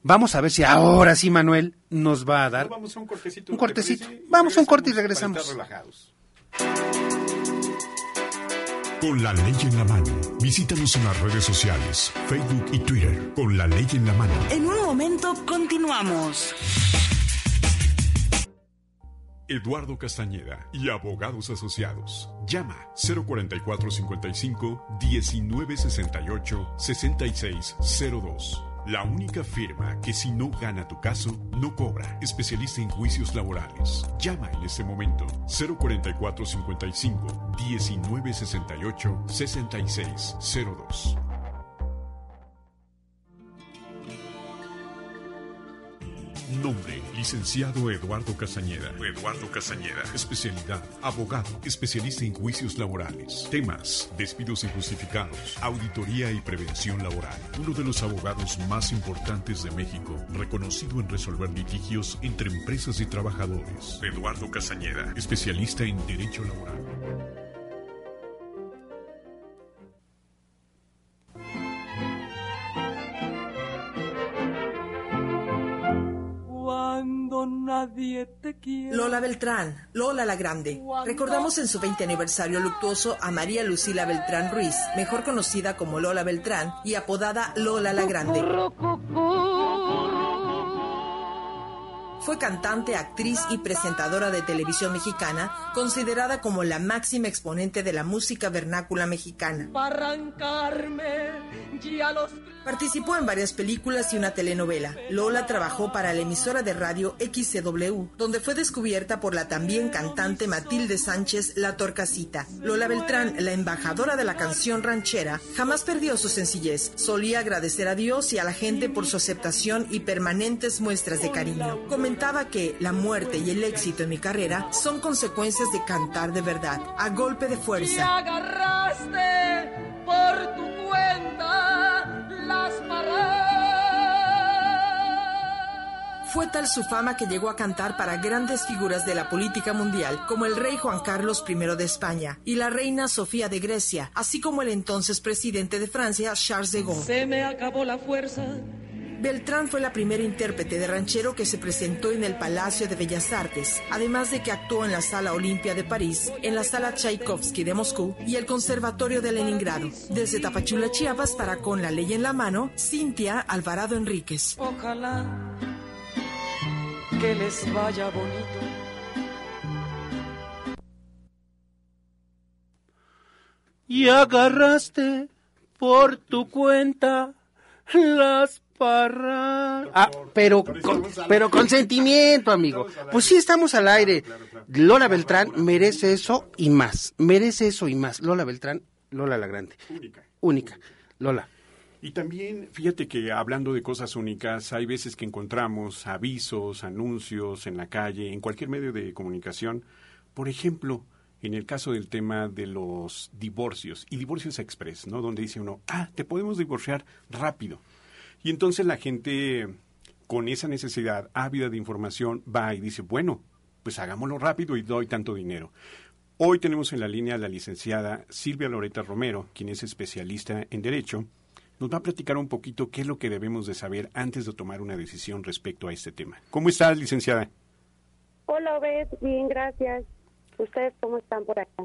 Vamos a ver si ahora sí Manuel nos va a dar vamos a un cortecito. Un cortecito. Vamos a un corte y regresamos. relajados. Con la ley en la mano. Visítanos en las redes sociales, Facebook y Twitter. Con la ley en la mano. En un momento continuamos. Eduardo Castañeda y abogados asociados. Llama 04455 1968 6602. La única firma que si no gana tu caso, no cobra. Especialista en juicios laborales. Llama en este momento 04455 1968 6602. Nombre, licenciado Eduardo Casañeda. Eduardo Casañeda. Especialidad, abogado, especialista en juicios laborales. Temas, despidos injustificados, auditoría y prevención laboral. Uno de los abogados más importantes de México, reconocido en resolver litigios entre empresas y trabajadores. Eduardo Casañeda, especialista en derecho laboral. Beltrán, Lola la Grande. Recordamos en su 20 aniversario luctuoso a María Lucila Beltrán Ruiz, mejor conocida como Lola Beltrán y apodada Lola la Grande. Fue cantante, actriz y presentadora de televisión mexicana, considerada como la máxima exponente de la música vernácula mexicana. Participó en varias películas y una telenovela. Lola trabajó para la emisora de radio XCW, donde fue descubierta por la también cantante Matilde Sánchez La Torcasita. Lola Beltrán, la embajadora de la canción ranchera, jamás perdió su sencillez. Solía agradecer a Dios y a la gente por su aceptación y permanentes muestras de cariño comentaba que la muerte y el éxito en mi carrera son consecuencias de cantar de verdad, a golpe de fuerza. agarraste por tu cuenta las Fue tal su fama que llegó a cantar para grandes figuras de la política mundial, como el rey Juan Carlos I de España y la reina Sofía de Grecia, así como el entonces presidente de Francia, Charles de Gaulle. Se me acabó la fuerza Beltrán fue la primera intérprete de ranchero que se presentó en el Palacio de Bellas Artes, además de que actuó en la Sala Olimpia de París, en la Sala Tchaikovsky de Moscú y el Conservatorio de Leningrado. Desde Tapachula, Chiapas, para Con la Ley en la Mano, Cintia Alvarado Enríquez. Ojalá que les vaya bonito. Y agarraste por tu cuenta las Ah, pero con, pero con sentimiento, amigo. Pues sí, estamos al aire. Lola Beltrán merece eso y más. Merece eso y más. Lola Beltrán, Lola la Grande. Única. Única. Lola. Y también, fíjate que hablando de cosas únicas, hay veces que encontramos avisos, anuncios en la calle, en cualquier medio de comunicación. Por ejemplo, en el caso del tema de los divorcios y divorcios express, ¿no? Donde dice uno, ah, te podemos divorciar rápido. Y entonces la gente con esa necesidad ávida de información va y dice, bueno, pues hagámoslo rápido y doy tanto dinero. Hoy tenemos en la línea a la licenciada Silvia Loreta Romero, quien es especialista en Derecho, nos va a platicar un poquito qué es lo que debemos de saber antes de tomar una decisión respecto a este tema. ¿Cómo estás, licenciada? Hola, Obed, bien, gracias. ¿Ustedes cómo están por acá?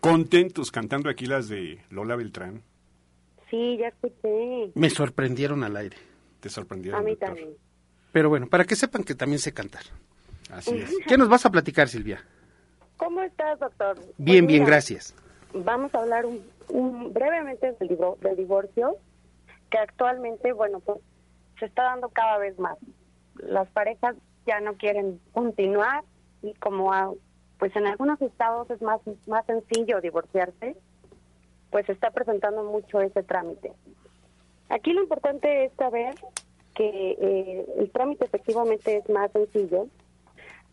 Contentos cantando aquí las de Lola Beltrán. Sí, ya escuché. Me sorprendieron al aire. Te sorprendieron. A mí doctor? también. Pero bueno, para que sepan que también sé cantar. Así es. ¿Qué nos vas a platicar, Silvia? ¿Cómo estás, doctor? Bien, Pues bien, mira, gracias. Vamos a hablar un, un- brevemente del, divor- del divorcio, que actualmente, bueno, pues se está dando cada vez más. Las parejas ya no quieren continuar y como a- pues en algunos estados es más, más sencillo divorciarse, pues se está presentando mucho ese trámite. Aquí lo importante es saber que eh, el trámite efectivamente es más sencillo.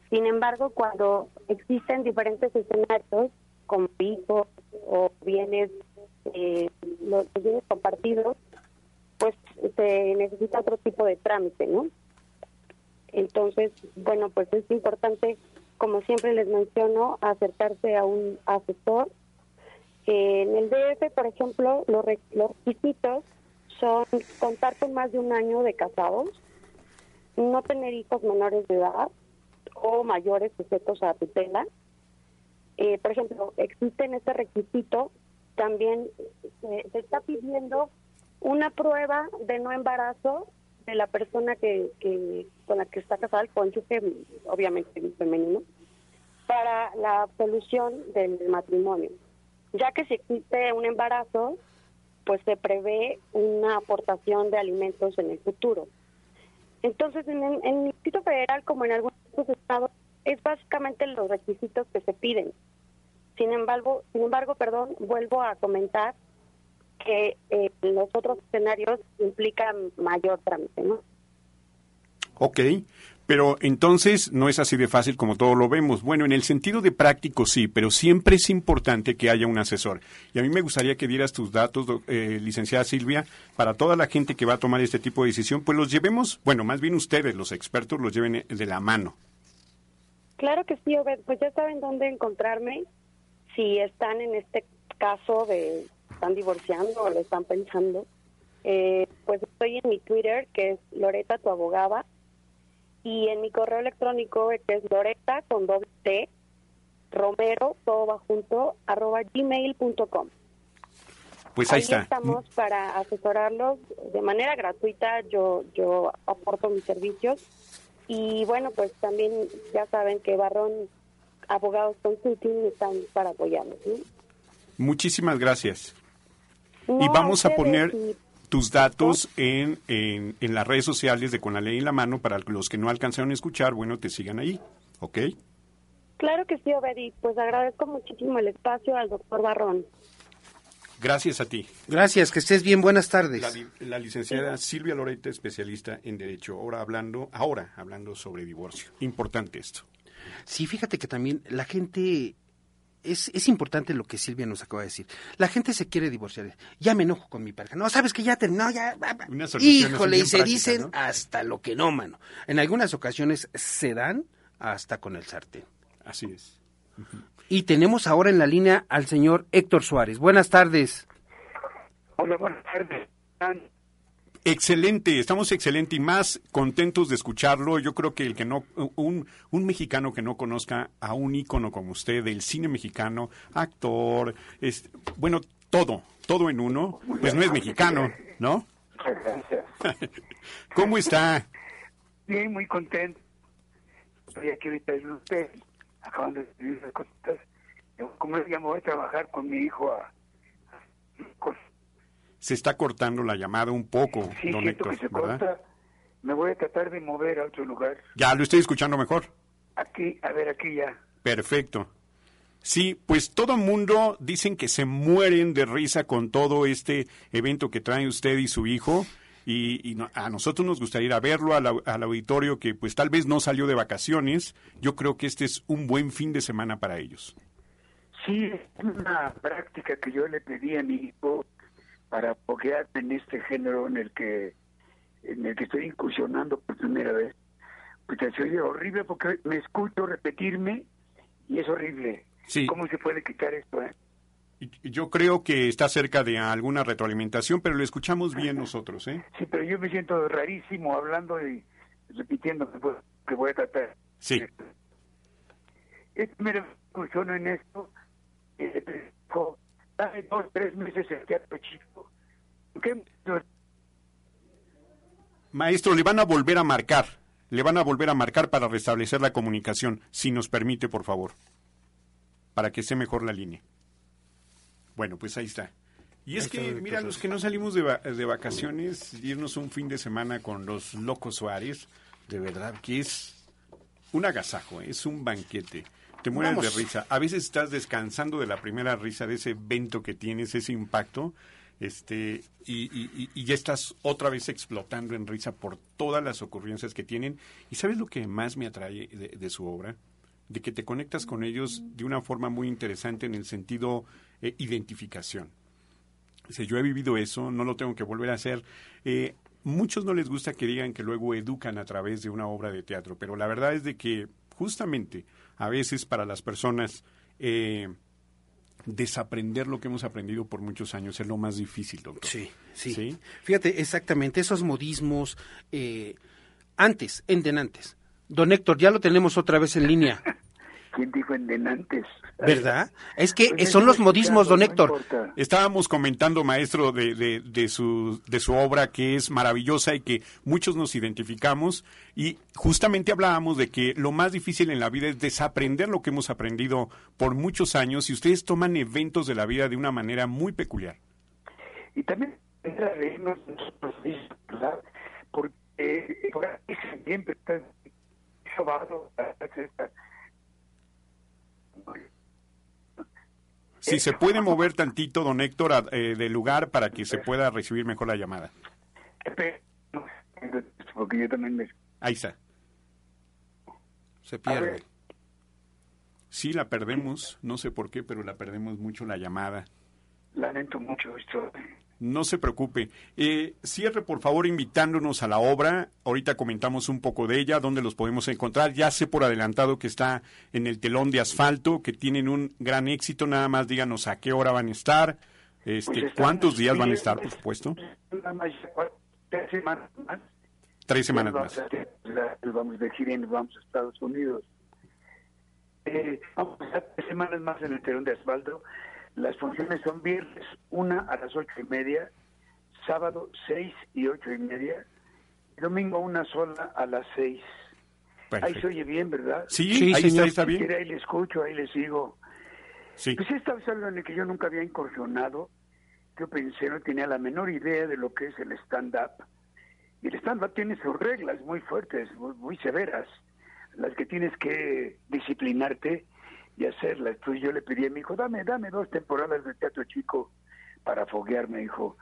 Sin embargo, cuando existen diferentes escenarios, como hijos o bienes, eh, los bienes compartidos, pues se necesita otro tipo de trámite, ¿no? Entonces, bueno, pues es importante, como siempre les menciono, acercarse a un asesor. En el DF, por ejemplo, los, re- los requisitos son contar con más de un año de casados, no tener hijos menores de edad o mayores sujetos a tutela. Eh, por ejemplo, existe en este requisito también se está pidiendo una prueba de no embarazo de la persona que, que con la que está casada, el cónyuge, obviamente femenino, para la absolución del matrimonio. Ya que si existe un embarazo, pues se prevé una aportación de alimentos en el futuro. Entonces, en en el Distrito Federal, como en algunos estados, es básicamente los requisitos que se piden. Sin embargo, sin embargo, perdón, vuelvo a comentar que eh, los otros escenarios implican mayor trámite, ¿no? Ok, pero entonces no es así de fácil como todos lo vemos. Bueno, en el sentido de práctico sí, pero siempre es importante que haya un asesor. Y a mí me gustaría que dieras tus datos, eh, licenciada Silvia, para toda la gente que va a tomar este tipo de decisión, pues los llevemos, bueno, más bien ustedes, los expertos, los lleven eh, de la mano. Claro que sí, Obed, pues ya saben dónde encontrarme si están en este caso de están divorciando o lo están pensando. Eh, pues estoy en mi Twitter, que es Loreta tu abogada, y en mi correo electrónico, que es Loreta con doble T, Romero, todo va junto, arroba gmail.com. Pues ahí está. estamos para asesorarlos de manera gratuita. Yo yo aporto mis servicios y bueno, pues también ya saben que Barrón Abogados Consulting están para apoyarnos. ¿no? Muchísimas gracias. No, y vamos a poner y- tus datos en, en, en las redes sociales de Con la Ley en la Mano para los que no alcanzaron a escuchar, bueno, te sigan ahí, ¿ok? Claro que sí, Obedi. Pues agradezco muchísimo el espacio al doctor Barrón. Gracias a ti. Gracias, que estés bien, buenas tardes. La, li- la licenciada Silvia Loreta, especialista en Derecho, ahora hablando, ahora hablando sobre divorcio. Importante esto. Sí, fíjate que también la gente es, es importante lo que Silvia nos acaba de decir. La gente se quiere divorciar. Ya me enojo con mi pareja. No, sabes que ya terminó, ya. Híjole, y se dicen ¿no? hasta lo que no, mano. En algunas ocasiones se dan hasta con el sartén. Así es. Y tenemos ahora en la línea al señor Héctor Suárez. Buenas tardes. Hola, buenas tardes. Excelente, estamos excelente y más contentos de escucharlo. Yo creo que el que no, un, un mexicano que no conozca a un ícono como usted del cine mexicano, actor, es, bueno, todo, todo en uno, pues no es mexicano, ¿no? Gracias. (laughs) ¿Cómo está? Bien, muy contento. Estoy aquí ahorita con usted, acabando de escribir esas cositas. Como ya me voy a trabajar con mi hijo a... Se está cortando la llamada un poco, Sí, don Héctor, que se ¿verdad? corta. Me voy a tratar de mover a otro lugar. Ya lo estoy escuchando mejor. Aquí, a ver, aquí ya. Perfecto. Sí, pues todo mundo dicen que se mueren de risa con todo este evento que trae usted y su hijo. Y, y no- a nosotros nos gustaría ir a verlo al, al auditorio que pues tal vez no salió de vacaciones. Yo creo que este es un buen fin de semana para ellos. Sí, es una práctica que yo le pedí a mi hijo para apoyarme en este género en el que en el que estoy incursionando por primera vez. Pues se oye horrible porque me escucho repetirme y es horrible. Sí. ¿Cómo se puede quitar esto? eh? Yo creo que está cerca de alguna retroalimentación, pero lo escuchamos bien nosotros, ¿eh? Sí, pero yo me siento rarísimo hablando y repitiendo que, voy- que voy a tratar. Sí. Es primera incursiono en esto. Eh, dame dos, tres meses el teatro chico. ¿Qué? Maestro, le van a volver a marcar. Le van a volver a marcar para restablecer la comunicación, si nos permite, por favor. Para que esté mejor la línea. Bueno, pues ahí está. Y es que, mira, los que no salimos de, va- de vacaciones, irnos un fin de semana con los locos Suárez, de verdad que es un agasajo, ¿eh? es un banquete. Te mueres Vamos. de risa. A veces estás descansando de la primera risa, de ese evento que tienes, ese impacto, este, y, ya estás otra vez explotando en risa por todas las ocurrencias que tienen. ¿Y sabes lo que más me atrae de, su obra? De que te conectas con ellos de una forma muy interesante en el sentido eh, identificación. Si yo he vivido eso, no lo tengo que volver a hacer. Eh, muchos no les gusta que digan que luego educan a través de una obra de teatro, pero la verdad es de que justamente a veces para las personas eh, desaprender lo que hemos aprendido por muchos años es lo más difícil, doctor. Sí, sí. Fíjate, exactamente, esos modismos, eh, antes, endenantes. Don Héctor, ya lo tenemos otra vez en línea, ¿Quién dijo en denantes? ¿verdad? Es que (laughs) Pues son los modismos, don no Héctor. importa. Estábamos comentando, maestro, de, de, de su, de su obra que es maravillosa y que muchos nos identificamos y justamente hablábamos de que lo más difícil en la vida es desaprender lo que hemos aprendido por muchos años y ustedes toman eventos de la vida de una manera muy peculiar. Y también reírnos nosotros mismos, ¿verdad? Porque eh, siempre está sobado esta Si se puede mover tantito, don Héctor, a- eh, del lugar para que se pueda recibir mejor la llamada. porque yo también me Ahí está. Se pierde. Sí, la perdemos, no sé por qué, pero la perdemos mucho la llamada. lamento mucho esto. No se preocupe. Eh, cierre, por favor, invitándonos a la obra. Ahorita comentamos un poco de ella, dónde los podemos encontrar. Ya sé por adelantado que está en el telón de asfalto, que tienen un gran éxito. Nada más díganos a qué hora van a estar, este, Pues cuántos días van a estar, por supuesto. Tres semanas más. Tres semanas más. la- Vamos de gira y nos vamos a Estados Unidos. Eh, vamos a estar tres semanas más en el telón de asfalto. Las funciones son viernes, una a las ocho y media, sábado seis y ocho y media, y domingo una sola a las seis. Ahí se oye bien, ¿verdad? Sí, Sí, ahí está, está bien. Ahí le escucho, ahí le sigo. Sí. Pues esta es algo en el que yo nunca había incursionado. Yo pensé, no tenía la menor idea de lo que es el stand-up. Y el stand-up tiene sus reglas muy fuertes, muy, muy severas, las que tienes que disciplinarte y hacerlas. Entonces yo le pedí a mi hijo, dame, dame dos temporadas de teatro chico para foguearme, hijo.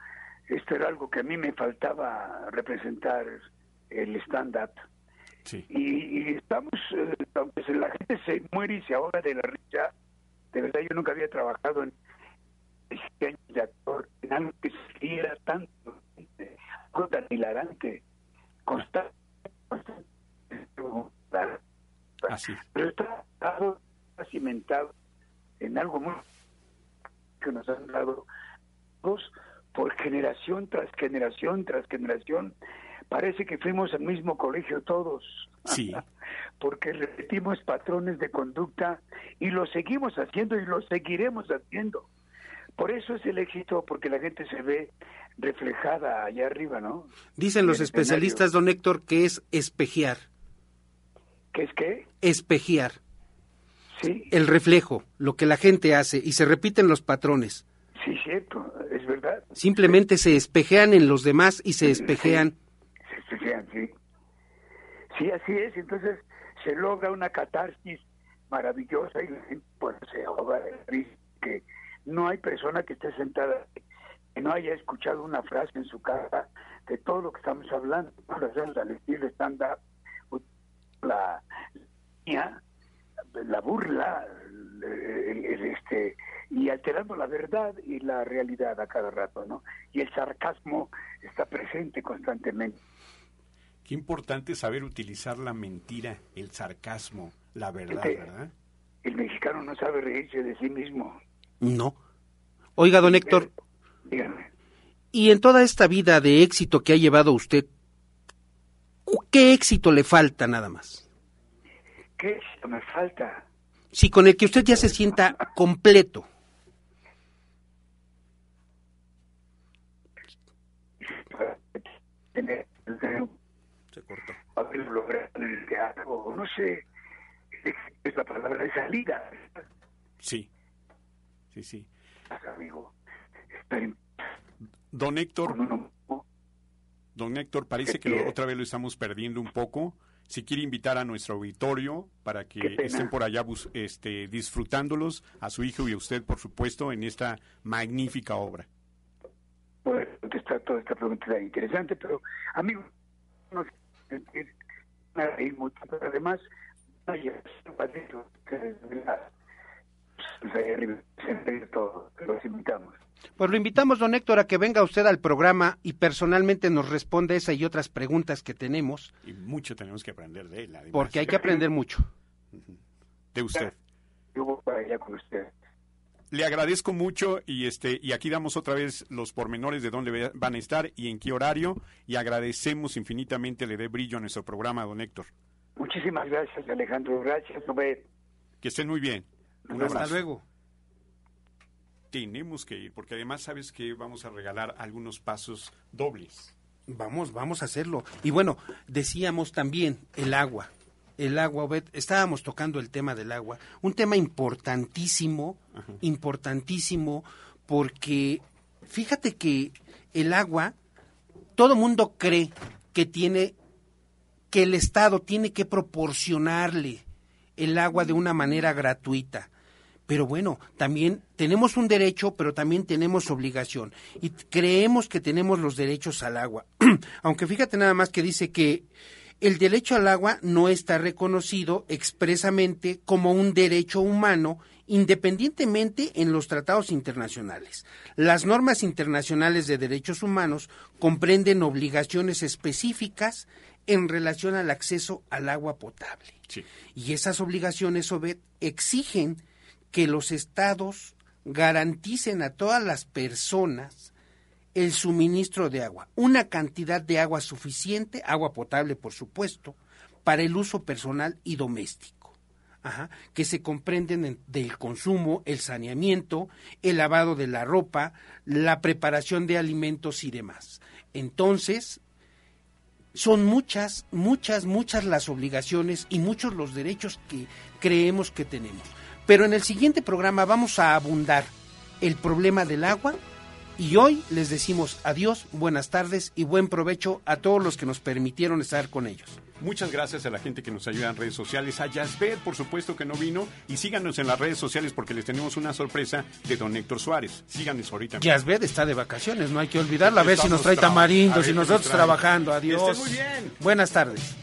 Esto era algo que a mí me faltaba representar el stand-up. Sí. Y, y estamos, eh, la gente se muere y se ahoga de la risa, de verdad yo nunca había trabajado en 17 años de actor, en algo que se tanto, eh, algo tan hilarante, constante, constante, Así. pero está, está cimentado en algo muy que nos han dado todos por generación tras generación tras generación. Parece que fuimos al mismo colegio todos. Sí. (laughs) Porque repetimos patrones de conducta y lo seguimos haciendo y lo seguiremos haciendo. Por eso es el éxito, porque la gente se ve reflejada allá arriba, ¿no? Dicen los especialistas, don Héctor, que es espejear. ¿Qué es qué? Espejear. Sí. El reflejo, lo que la gente hace, y se repiten los patrones. Sí, cierto, es verdad. Simplemente se espejean en los demás y se espejean. Se fijan, sí. Sí, así es. Entonces se logra una catarsis maravillosa y la gente pues, se ahoga. Que no hay persona que esté sentada que no haya escuchado una frase en su casa de todo lo que estamos hablando. ¿no? Lo hacemos al estilo stand-up, la, la burla, el- el- el, este, y alterando la verdad y la realidad a cada rato, ¿no? Y el sarcasmo está presente constantemente. Qué importante saber utilizar la mentira, el sarcasmo, la verdad, Fíjate, ¿verdad? El mexicano no sabe reírse de sí mismo. No. Oiga, don Héctor, Dígame. y en toda esta vida de éxito que ha llevado usted, ¿qué éxito le falta nada más? ¿Qué me falta? Si con el que usted ya se sienta completo. Se cortó. no sé, es la palabra de salida, Sí, sí, sí. amigo. Don Héctor, don Héctor, parece que lo- otra vez lo estamos perdiendo un poco. Si quiere invitar a nuestro auditorio para que estén por allá bus- este, disfrutándolos, a su hijo y a usted, por supuesto, en esta magnífica obra. poder contestar toda esta pregunta tan interesante, pero amigo, no sé, es una reír mucho, pero además, pues los invitamos. Pues lo invitamos, don Héctor, a que venga usted al programa y personalmente nos responda esa y otras preguntas que tenemos, Y mucho tenemos que aprender de él, además. porque hay que aprender mucho. De usted. Yo voy para allá con usted. Le agradezco mucho y este y aquí damos otra vez los pormenores de dónde van a estar y en qué horario y agradecemos infinitamente le dé brillo a nuestro programa, don Héctor. Muchísimas gracias, Alejandro, gracias, Obed. Que estén muy bien. Un Hasta abrazo. luego. Tenemos que ir porque además sabes que vamos a regalar algunos pasos dobles. Vamos, vamos a hacerlo. Y bueno, decíamos también el agua. El agua, Obed, estábamos tocando el tema del agua. Un tema importantísimo, importantísimo, porque fíjate que el agua, todo mundo cree que tiene, que el Estado tiene que proporcionarle el agua de una manera gratuita. Pero bueno, también tenemos un derecho, pero también tenemos obligación. Y creemos que tenemos los derechos al agua. (clears throat) Aunque fíjate nada más que dice que el derecho al agua no está reconocido expresamente como un derecho humano independientemente en los tratados internacionales. Las normas internacionales de derechos humanos comprenden obligaciones específicas en relación al acceso al agua potable. Y esas obligaciones, Obed, exigen que los estados garanticen a todas las personas el suministro de agua, una cantidad de agua suficiente, agua potable por supuesto, para el uso personal y doméstico, Ajá, que se comprenden en- del consumo, el saneamiento, el lavado de la ropa, la preparación de alimentos y demás. Entonces, son muchas, muchas, muchas las obligaciones y muchos los derechos que creemos que tenemos. Pero en el siguiente programa vamos a abundar el problema del agua y hoy les decimos adiós, buenas tardes y buen provecho a todos los que nos permitieron estar con ellos. Muchas gracias a la gente que nos ayuda en redes sociales, a Yasbet, por supuesto que no vino, y síganos en las redes sociales porque les tenemos una sorpresa de don Héctor Suárez. Síganos ahorita. Yasbed está de vacaciones, no hay que olvidarla, a ver si nos trae tamarindos y nos nosotros trabajando. Adiós. muy bien. Buenas tardes.